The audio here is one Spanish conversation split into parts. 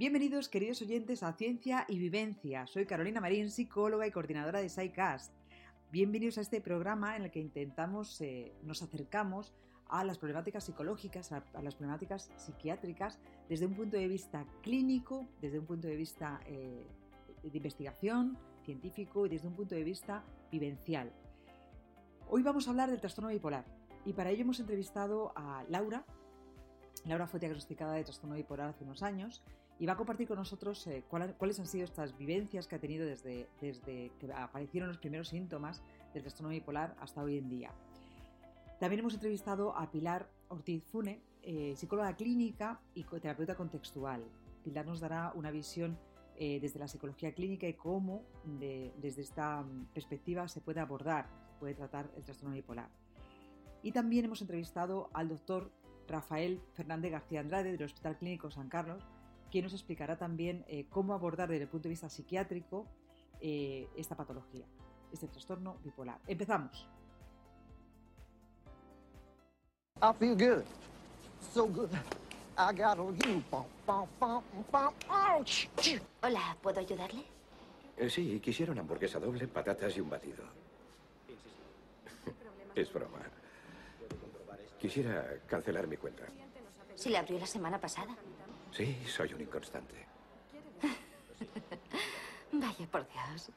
Bienvenidos, queridos oyentes, a Ciencia y Vivencia. Soy Carolina Marín, psicóloga y coordinadora de SciCast. Bienvenidos a este programa en el que intentamos, eh, nos acercamos a las problemáticas psicológicas, a, las problemáticas psiquiátricas, desde un punto de vista clínico, desde un punto de vista eh, de investigación científico y desde un punto de vista vivencial. Hoy vamos a hablar del trastorno bipolar y para ello hemos entrevistado a Laura. Laura fue diagnosticada de trastorno bipolar hace unos años y va a compartir con nosotros eh, cuáles han sido estas vivencias que ha tenido desde, desde que aparecieron los primeros síntomas del trastorno bipolar hasta hoy en día. También hemos entrevistado a Pilar Ortiz Fune, eh, psicóloga clínica y terapeuta contextual. Pilar nos dará una visión eh, desde la psicología clínica y cómo desde esta perspectiva se puede abordar, puede tratar el trastorno bipolar. Y también hemos entrevistado al doctor Rafael Fernández García Andrade del Hospital Clínico San Carlos, quien nos explicará también eh, cómo abordar desde el punto de vista psiquiátrico eh, esta patología, este trastorno bipolar. Empezamos. I feel good. So good. I got you. Hola, ¿puedo ayudarle? Eh, sí, quisiera una hamburguesa doble, patatas y un batido. es broma. Quisiera cancelar mi cuenta. ¿Se le abrió la semana pasada? Sí, soy un inconstante. Vaya por Dios.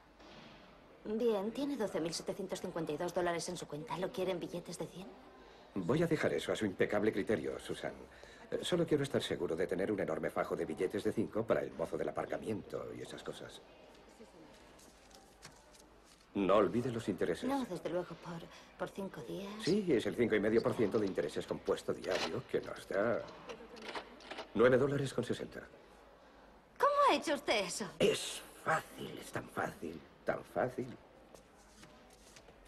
Bien, tiene 12.752 dólares en su cuenta. ¿Lo quiere en billetes de 100? Voy a dejar eso a su impecable criterio, Susan. Eh, solo quiero estar seguro de tener un enorme fajo de billetes de 5 para el mozo del aparcamiento y esas cosas. No olvide los intereses. No, desde luego, por, por cinco días. Sí, es el 5,5% de intereses compuesto diario que nos da 9 dólares con 60. ¿Cómo ha hecho usted eso? Es fácil, es tan fácil, tan fácil.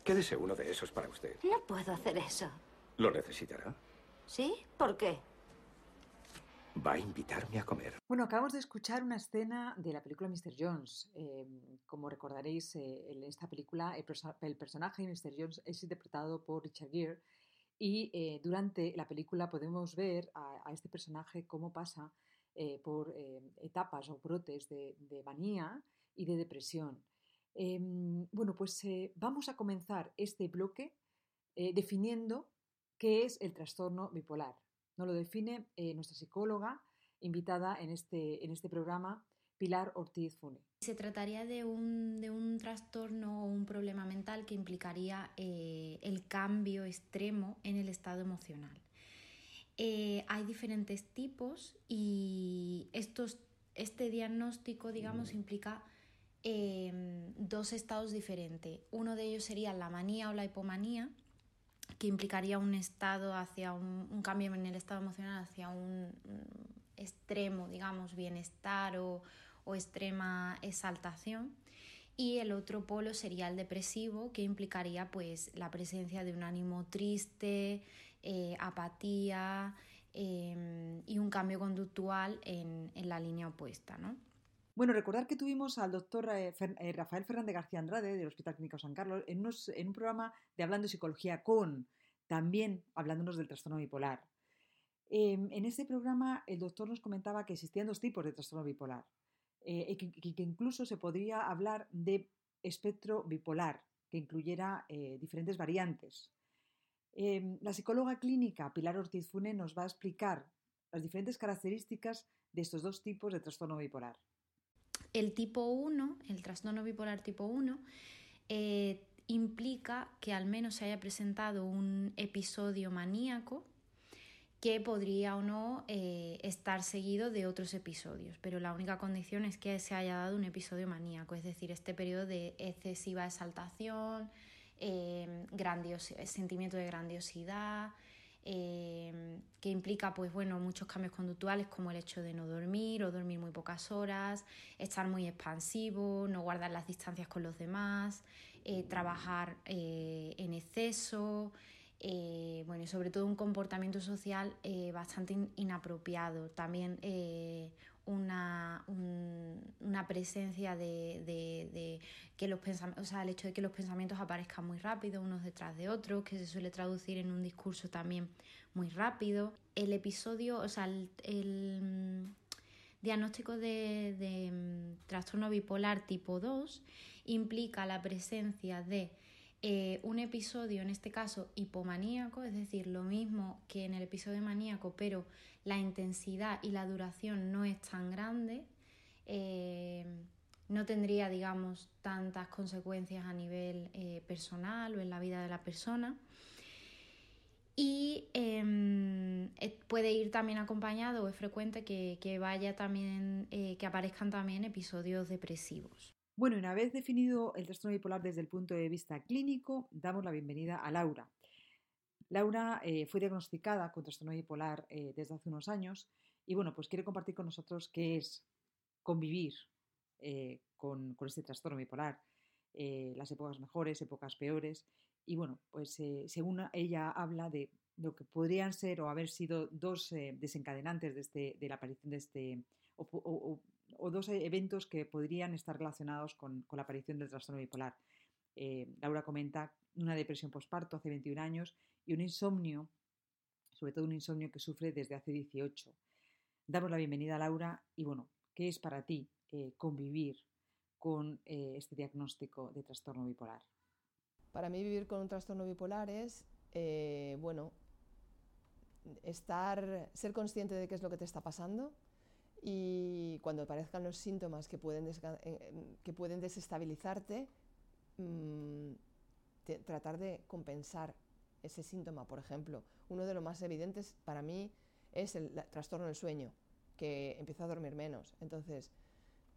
Quédese uno de esos para usted. No puedo hacer eso. ¿Lo necesitará? ¿Sí? ¿Por qué? Va a invitarme a comer. Bueno, acabamos de escuchar una escena de la película Mr. Jones. Em, como recordaréis, eh, en esta película el, personaje de Mr. Jones es interpretado por Richard Gere y eh, durante la película podemos ver a, este personaje cómo pasa eh, por eh, etapas o brotes de, de, manía y de depresión. Em, bueno, pues vamos a comenzar este bloque definiendo qué es el trastorno bipolar. Nos lo define nuestra psicóloga invitada en este, en este programa, Pilar Ortiz Fune. Se trataría de un, trastorno o un problema mental que implicaría eh, el cambio extremo en el estado emocional. Eh, hay diferentes tipos y estos, este diagnóstico, digamos, implica dos estados diferentes. Uno de ellos sería la manía o la hipomanía, que implicaría un estado hacia un, cambio en el estado emocional hacia un extremo, digamos, bienestar o, extrema exaltación. Y el otro polo sería el depresivo, que implicaría pues la presencia de un ánimo triste, eh, apatía em, y un cambio conductual en, la línea opuesta, ¿no? Bueno, recordar que tuvimos al doctor eh, eh, Rafael Fernández García Andrade del Hospital Clínico San Carlos en, un programa de Hablando de Psicología con, también hablándonos del trastorno bipolar. Em, en este programa el doctor nos comentaba que existían dos tipos de trastorno bipolar eh, y que, incluso se podría hablar de espectro bipolar, que incluyera diferentes variantes. Em, la psicóloga clínica Pilar Ortiz Fune nos va a explicar las diferentes características de estos dos tipos de trastorno bipolar. El tipo 1, el trastorno bipolar tipo 1, eh, implica que al menos se haya presentado un episodio maníaco que podría o no eh, estar seguido de otros episodios, pero la única condición es que se haya dado un episodio maníaco, es decir, este periodo de excesiva exaltación, eh, sentimiento de grandiosidad, eh, que implica pues bueno muchos cambios conductuales como el hecho de no dormir o dormir muy pocas horas, estar muy expansivo, no guardar las distancias con los demás, trabajar en exceso, eh, bueno, y sobre todo un comportamiento social eh, bastante inapropiado. También eh, una, una, presencia de, que los pensamientos, o sea, el hecho de que los pensamientos aparezcan muy rápido, unos detrás de otros, que se suele traducir en un discurso también muy rápido. El episodio, o sea, el diagnóstico de, mm, trastorno bipolar tipo 2 implica la presencia de eh, un episodio, en este caso hipomaníaco, es decir, lo mismo que en el episodio maníaco, pero la intensidad y la duración no es tan grande. Eh, no tendría, digamos, tantas consecuencias a nivel eh, personal o en la vida de la persona. Y em, puede ir también acompañado o es frecuente que, vaya también, que aparezcan también episodios depresivos. Bueno, una vez definido el trastorno bipolar desde el punto de vista clínico, damos la bienvenida a Laura. Laura fue diagnosticada con trastorno bipolar desde hace unos años y bueno, pues quiere compartir con nosotros qué es convivir eh, con, este trastorno bipolar, eh, las épocas mejores, épocas peores. Y bueno, pues eh, según ella habla de lo que podrían ser o haber sido dos desencadenantes de, este, de, la aparición de este, dos eventos que podrían estar relacionados con, la aparición del trastorno bipolar. Laura comenta una depresión postparto hace 21 años y un insomnio, sobre todo un insomnio que sufre desde hace 18. Damos la bienvenida a Laura y bueno, ¿qué es para ti eh, convivir con eh, este diagnóstico de trastorno bipolar? Para mí vivir con un trastorno bipolar es, eh, bueno, estar, ser consciente de qué es lo que te está pasando y cuando aparezcan los síntomas que pueden, que pueden desestabilizarte, mm, tratar de compensar ese síntoma. Por ejemplo, uno de los más evidentes para mí es el trastorno del sueño, que empiezo a dormir menos. Entonces,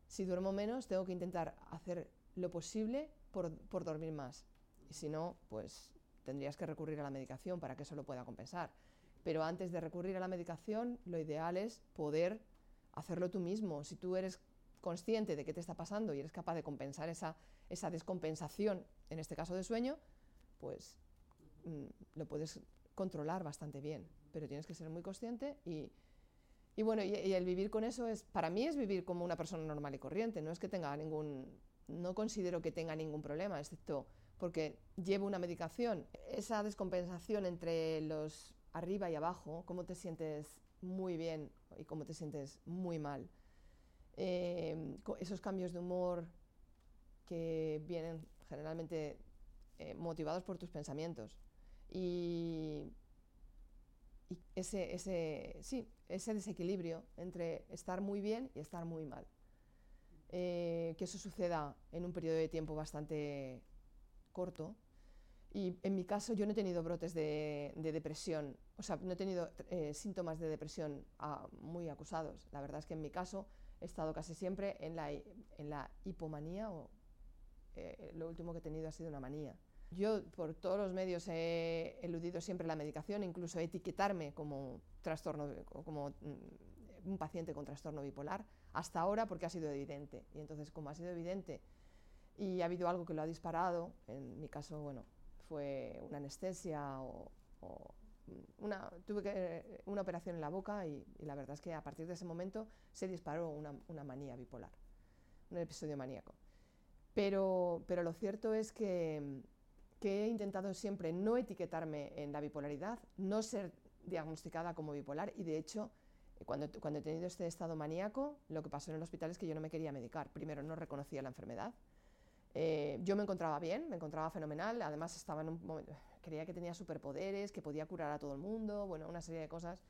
si duermo menos, tengo que intentar hacer lo posible por, dormir más. Y si no, pues tendrías que recurrir a la medicación para que eso lo pueda compensar. Pero antes de recurrir a la medicación, lo ideal es poder hacerlo tú mismo. Si tú eres consciente de qué te está pasando y eres capaz de compensar esa, esa descompensación, en este caso de sueño, pues mm, lo puedes controlar bastante bien. Pero tienes que ser muy consciente y y bueno, y, el vivir con eso es, para mí es vivir como una persona normal y corriente, no es que tenga ningún, no considero que tenga ningún problema, excepto porque llevo una medicación. Esa descompensación entre los arriba y abajo, cómo te sientes muy bien y cómo te sientes muy mal. Eh, esos cambios de humor que vienen generalmente eh, motivados por tus pensamientos. Y y ese, ese, sí, ese desequilibrio entre estar muy bien y estar muy mal. Eh, que eso suceda en un periodo de tiempo bastante corto. Y en mi caso yo no he tenido brotes de, depresión, o sea, no he tenido eh, síntomas de depresión ah, muy acusados. La verdad es que en mi caso he estado casi siempre en la, en la hipomanía o eh, lo último que he tenido ha sido una manía. Yo por todos los medios he eludido siempre la medicación, incluso etiquetarme como trastorno, como mm, un paciente con trastorno bipolar, hasta ahora porque ha sido evidente. Y entonces, como ha sido evidente y ha habido algo que lo ha disparado, en mi caso, bueno, fue una anestesia o, tuve una operación en la boca y, la verdad es que a partir de ese momento se disparó una, una manía bipolar, un episodio maníaco. Pero, pero lo cierto es que que he intentado siempre no etiquetarme en la bipolaridad, no ser diagnosticada como bipolar y de hecho cuando, cuando he tenido este estado maníaco lo que pasó en el hospital es que yo no me quería medicar. Primero no reconocía la enfermedad. Eh, yo me encontraba bien, me encontraba fenomenal, además estaba en un momento, creía que tenía superpoderes, que podía curar a todo el mundo, bueno, una serie de cosas.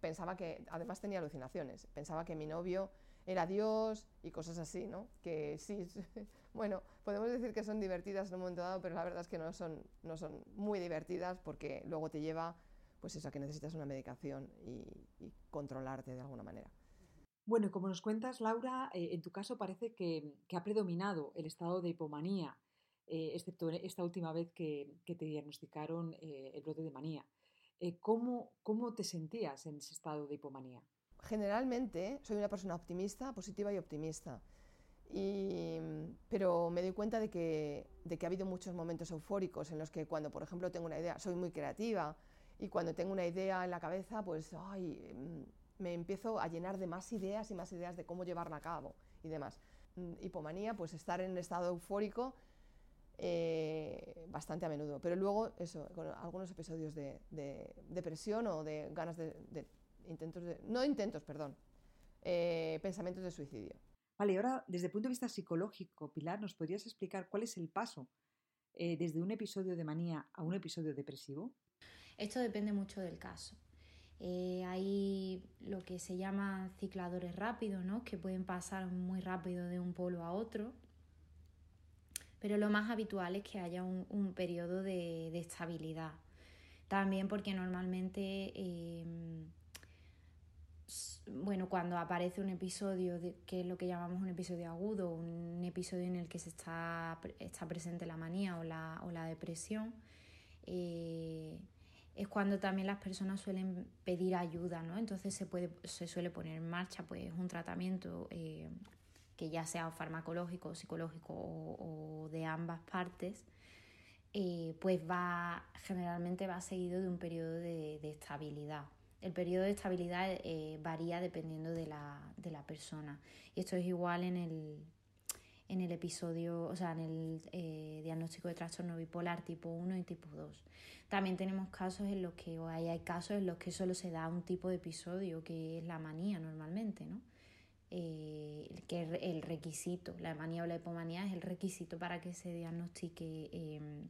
pensaba que, además tenía alucinaciones, pensaba que mi novio era Dios y cosas así, ¿no? Que sí, bueno, podemos decir que son divertidas en un momento dado, pero la verdad es que no son, no son muy divertidas porque luego te lleva, pues eso, a que necesitas una medicación y, controlarte de alguna manera. Bueno, como nos cuentas, Laura, eh, en tu caso parece que, ha predominado el estado de hipomanía, eh, excepto esta última vez que, te diagnosticaron eh, el brote de manía. ¿cómo, ¿Cómo te sentías en ese estado de hipomanía? generalmente soy una persona optimista, positiva y optimista. pero me doy cuenta de que, ha habido muchos momentos eufóricos en los que cuando, por ejemplo, tengo una idea, soy muy creativa y cuando tengo una idea en la cabeza, pues me empiezo a llenar de más ideas y más ideas de cómo llevarla a cabo y demás. Mm, hipomanía, pues estar en un estado eufórico eh, bastante a menudo. Pero luego, eso, con algunos episodios de, depresión o de ganas de intentos de, no intentos, perdón, eh, pensamientos de suicidio. Vale, ahora desde el punto de vista psicológico, Pilar, ¿nos podrías explicar cuál es el paso eh, desde un episodio de manía a un episodio depresivo? Esto depende mucho del caso. Eh, hay lo que se llama cicladores rápidos, ¿no? que pueden pasar muy rápido de un polo a otro. Pero lo más habitual es que haya un, periodo de, estabilidad. También porque normalmente em, bueno, cuando aparece un episodio de, que es lo que llamamos un episodio agudo, un episodio en el que se está, está presente la manía o la, o la depresión, eh, es cuando también las personas suelen pedir ayuda, ¿no? Entonces se, puede, se suele poner en marcha pues, un tratamiento eh, que ya sea farmacológico, psicológico o, de ambas partes, eh, pues va, generalmente va seguido de un periodo de estabilidad. El periodo de estabilidad eh, varía dependiendo de la, persona. Y esto es igual en el, en el episodio, o sea, en el eh, diagnóstico de trastorno bipolar tipo 1 y tipo 2. También tenemos casos en los que, o hay, hay casos en los que solo se da un tipo de episodio, que es la manía normalmente, ¿no? Eh, que es el requisito, la manía o la hipomanía es el requisito para que se diagnostique em,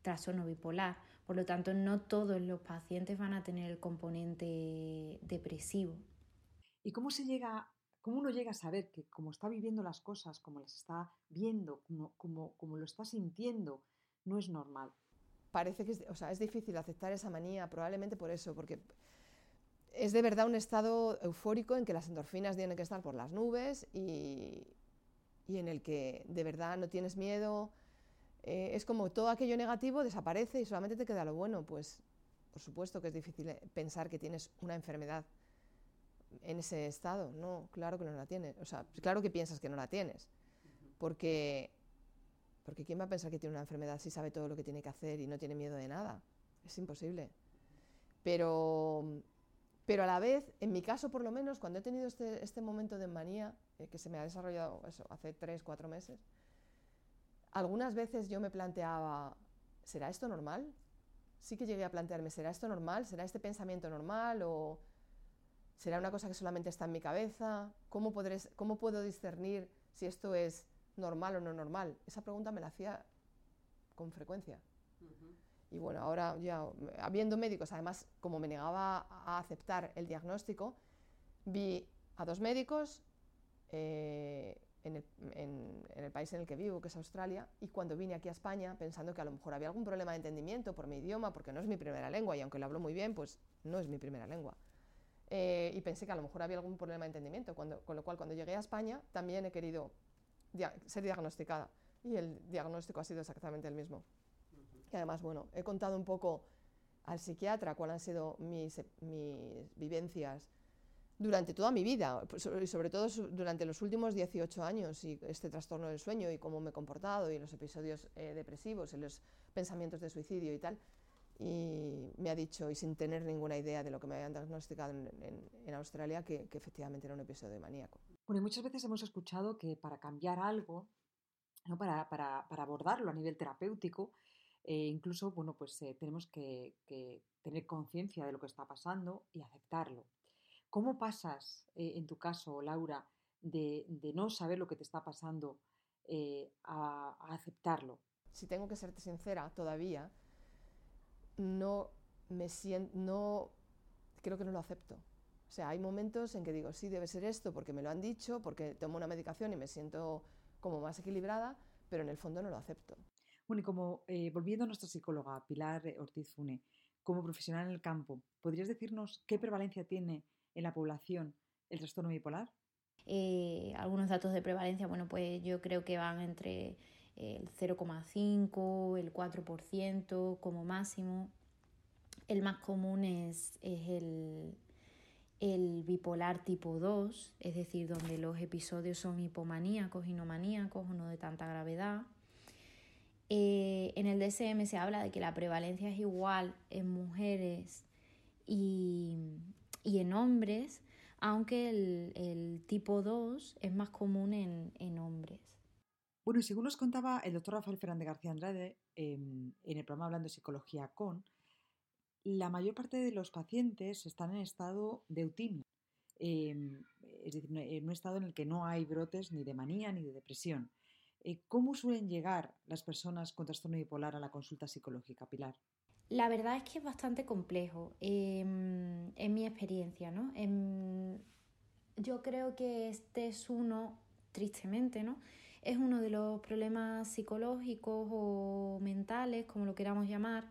trastorno bipolar. Por lo tanto, no todos los pacientes van a tener el componente depresivo. ¿Y cómo se llega, cómo uno llega a saber que como está viviendo las cosas, como las está viendo, como, como, lo está sintiendo, no es normal? Parece que es, o sea, es difícil aceptar esa manía, probablemente por eso, porque es de verdad un estado eufórico en que las endorfinas tienen que estar por las nubes y, y en el que de verdad no tienes miedo, eh, es como todo aquello negativo desaparece y solamente te queda lo bueno. Pues por supuesto que es difícil eh, pensar que tienes una enfermedad en ese estado. No, claro que no la tienes. O sea, claro que piensas que no la tienes. Porque, porque ¿quién va a pensar que tiene una enfermedad si sabe todo lo que tiene que hacer y no tiene miedo de nada? Es imposible. Pero, pero a la vez, en mi caso por lo menos, cuando he tenido este, este momento de manía, eh, que se me ha desarrollado hace tres, cuatro meses, algunas veces yo me planteaba, ¿será esto normal? Sí que llegué a plantearme, ¿será esto normal? ¿Será este pensamiento normal? ¿O será una cosa que solamente está en mi cabeza? ¿Cómo, cómo puedo discernir si esto es normal o no normal? Esa pregunta me la hacía con frecuencia. Y bueno, ahora ya, habiendo médicos, además, como me negaba a aceptar el diagnóstico, vi a dos médicos, eh, en el, país en el que vivo, que es Australia, y cuando vine aquí a España pensando que a lo mejor había algún problema de entendimiento por mi idioma, porque no es mi primera lengua, y aunque lo hablo muy bien, pues no es mi primera lengua. Eh, y pensé que a lo mejor había algún problema de entendimiento, cuando, con lo cual cuando llegué a España también he querido ser diagnosticada, y el diagnóstico ha sido exactamente el mismo. Y además, bueno, he contado un poco al psiquiatra cuáles han sido mis, mis vivencias durante toda mi vida, pues, y sobre todo durante los últimos 18 años, y este trastorno del sueño y cómo me he comportado, y los episodios eh, depresivos, y los pensamientos de suicidio y tal. Y me ha dicho, y sin tener ninguna idea de lo que me habían diagnosticado en, Australia, que, efectivamente era un episodio maníaco. Bueno, y muchas veces hemos escuchado que para cambiar algo, ¿no? para, para, para abordarlo a nivel terapéutico, eh, incluso bueno, pues, eh, tenemos que, que tener conciencia de lo que está pasando y aceptarlo. ¿Cómo pasas, eh, en tu caso, Laura, de, no saber lo que te está pasando eh, a, aceptarlo? Si tengo que serte sincera, todavía no me siento, no, creo que no lo acepto. O sea, hay momentos en que digo, sí, debe ser esto porque me lo han dicho, porque tomo una medicación y me siento como más equilibrada, pero en el fondo no lo acepto. Bueno, y como eh, volviendo a nuestra psicóloga, Pilar Ortiz Fune, como profesional en el campo, ¿podrías decirnos qué prevalencia tiene en la población el trastorno bipolar? Eh, algunos datos de prevalencia, bueno, pues yo creo que van entre el 0,5, el 4% como máximo. El más común es, el, el, bipolar tipo 2, es decir, donde los episodios son hipomaníacos y no maníacos o no de tanta gravedad. Eh, en el DSM se habla de que la prevalencia es igual en mujeres y, y en hombres, aunque el, tipo 2 es más común en, hombres. Bueno, y según nos contaba el doctor Rafael Fernández García Andrade en el programa Hablando de Psicología con, la mayor parte de los pacientes están en estado de eutimia. Em, es decir, en un estado en el que no hay brotes ni de manía ni de depresión. Eh, ¿Cómo suelen llegar las personas con trastorno bipolar a la consulta psicológica, Pilar? La verdad es que es bastante complejo em, en mi experiencia, ¿no? Em, yo creo que este es uno, tristemente, ¿no? Es uno de los problemas psicológicos o mentales, como lo queramos llamar,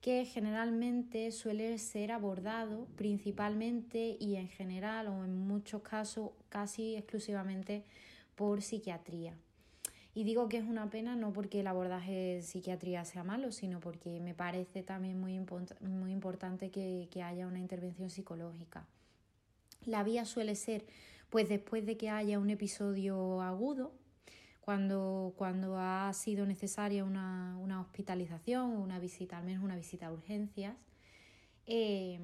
que generalmente suele ser abordado principalmente y en general o en muchos casos casi exclusivamente por psiquiatría. Y digo que es una pena no porque el abordaje de psiquiatría sea malo, sino porque me parece también muy, muy importante que, que, haya una intervención psicológica. La vía suele ser, pues después de que haya un episodio agudo, cuando, cuando ha sido necesaria una, una hospitalización o una visita, al menos una visita a urgencias, eh,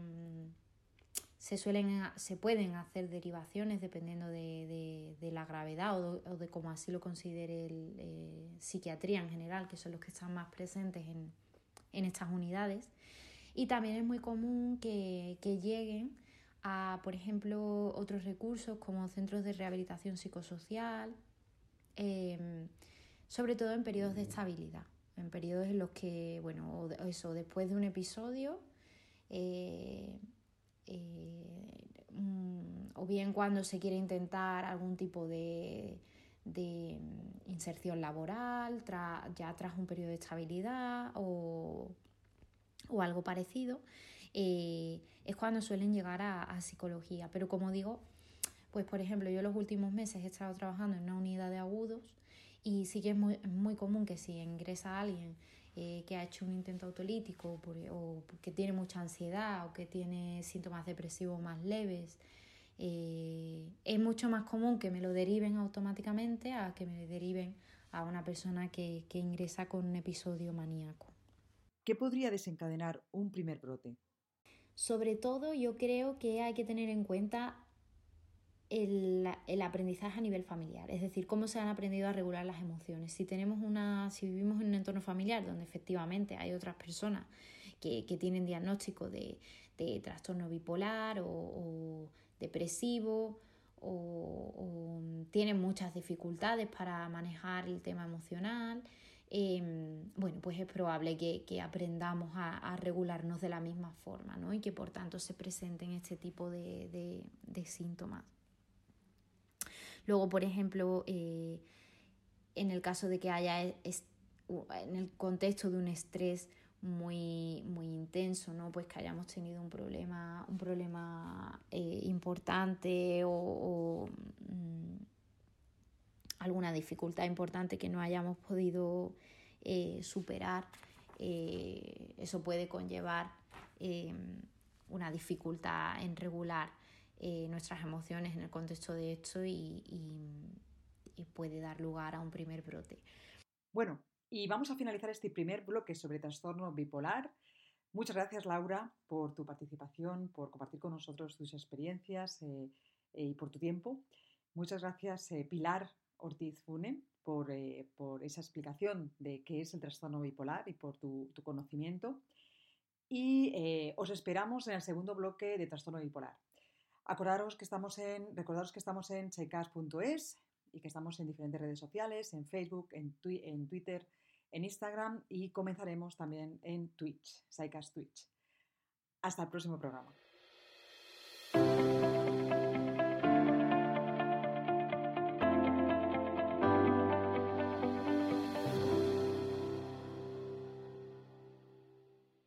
se, suelen, se pueden hacer derivaciones dependiendo de, la gravedad o de, cómo así lo considere el, eh, psiquiatría en general, que son los que están más presentes en, estas unidades. Y también es muy común que, lleguen a, por ejemplo, otros recursos como centros de rehabilitación psicosocial, em, sobre todo en periodos de estabilidad, en periodos en los que, bueno, eso, después de un episodio, eh, eh, mm, o bien cuando se quiere intentar algún tipo de, mm, inserción laboral, ya tras un periodo de estabilidad o, algo parecido, eh, es cuando suelen llegar a, psicología. Pero como digo, pues por ejemplo, yo los últimos meses he estado trabajando en una unidad de agudos y sí que es muy, muy común que si ingresa alguien eh, que ha hecho un intento autolítico o que tiene mucha ansiedad o que tiene síntomas depresivos más leves, eh, es mucho más común que me lo deriven automáticamente a que me deriven a una persona que, que ingresa con un episodio maníaco. ¿Qué podría desencadenar un primer brote? Sobre todo yo creo que hay que tener en cuenta el, el, aprendizaje a nivel familiar, es decir, cómo se han aprendido a regular las emociones. Si tenemos una, si vivimos en un entorno familiar donde efectivamente hay otras personas que, que tienen diagnóstico de, de trastorno bipolar o, depresivo o, tienen muchas dificultades para manejar el tema emocional, em, bueno, pues es probable que, que aprendamos a, a, regularnos de la misma forma ¿no? y que por tanto se presenten este tipo de, de, de síntomas. Luego, por ejemplo, eh, en el caso de que haya en el contexto de un estrés muy, muy intenso, ¿no? Pues que hayamos tenido un problema, un problema eh, importante o, mm, alguna dificultad importante que no hayamos podido eh, superar. eso puede conllevar una dificultad en regular eh, nuestras emociones en el contexto de esto y, puede dar lugar a un primer brote. Bueno, y vamos a finalizar este primer bloque sobre trastorno bipolar. Muchas gracias, Laura, por tu participación, por compartir con nosotros tus experiencias eh, eh, y por tu tiempo. Muchas gracias, Pilar Ortiz Fune, por, esa explicación de qué es el trastorno bipolar y por tu, tu conocimiento. Y os esperamos en el segundo bloque de trastorno bipolar. Acordaros que estamos en, recordaros que estamos en checas.es y que estamos en diferentes redes sociales, en Facebook, en, Twitter, en Instagram y comenzaremos también en Twitch, Saicas Twitch. Hasta el próximo programa.